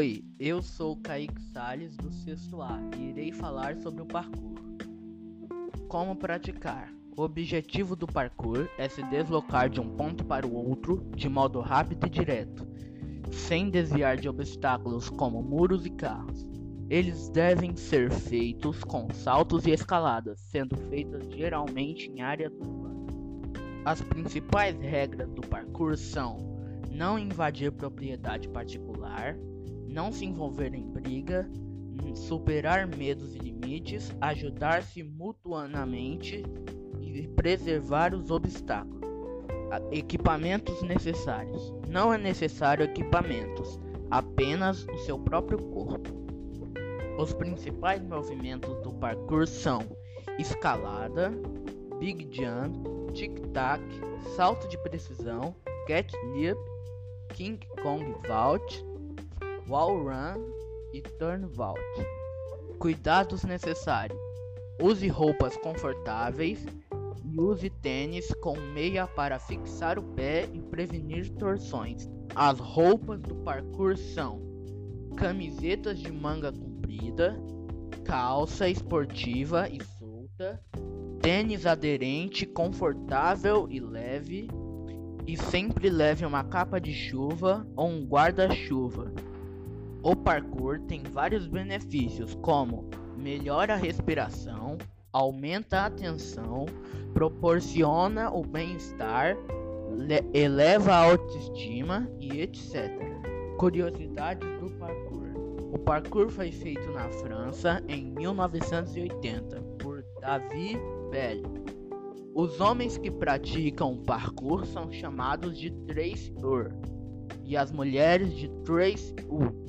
Oi, eu sou Kaique Salles do sexto A e irei falar sobre o parkour. Como praticar? O objetivo do parkour é se deslocar de um ponto para o outro de modo rápido e direto, sem desviar de obstáculos como muros e carros. Eles devem ser feitos com saltos e escaladas, sendo feitas geralmente em áreas urbanas. As principais regras do parkour são não invadir propriedade particular, não se envolver em briga, superar medos e limites, ajudar-se mutuamente e preservar os obstáculos. Equipamentos necessários: não é necessário equipamentos, apenas o seu próprio corpo. Os principais movimentos do parkour são escalada, big jump, tic-tac, salto de precisão, cat leap, King Kong vault, wall run e turn vault. Cuidados necessários: use roupas confortáveis e use tênis com meia para fixar o pé e prevenir torções. As roupas do parkour são camisetas de manga comprida, calça esportiva e solta, tênis aderente, confortável e leve, e sempre leve uma capa de chuva ou um guarda-chuva. O parkour tem vários benefícios, como melhora a respiração, aumenta a atenção, proporciona o bem-estar, eleva a autoestima e etc. Curiosidades do parkour: O parkour foi feito na França em 1980 por David Bell. Os homens que praticam parkour são chamados de Trace Ur e as mulheres de Trace U.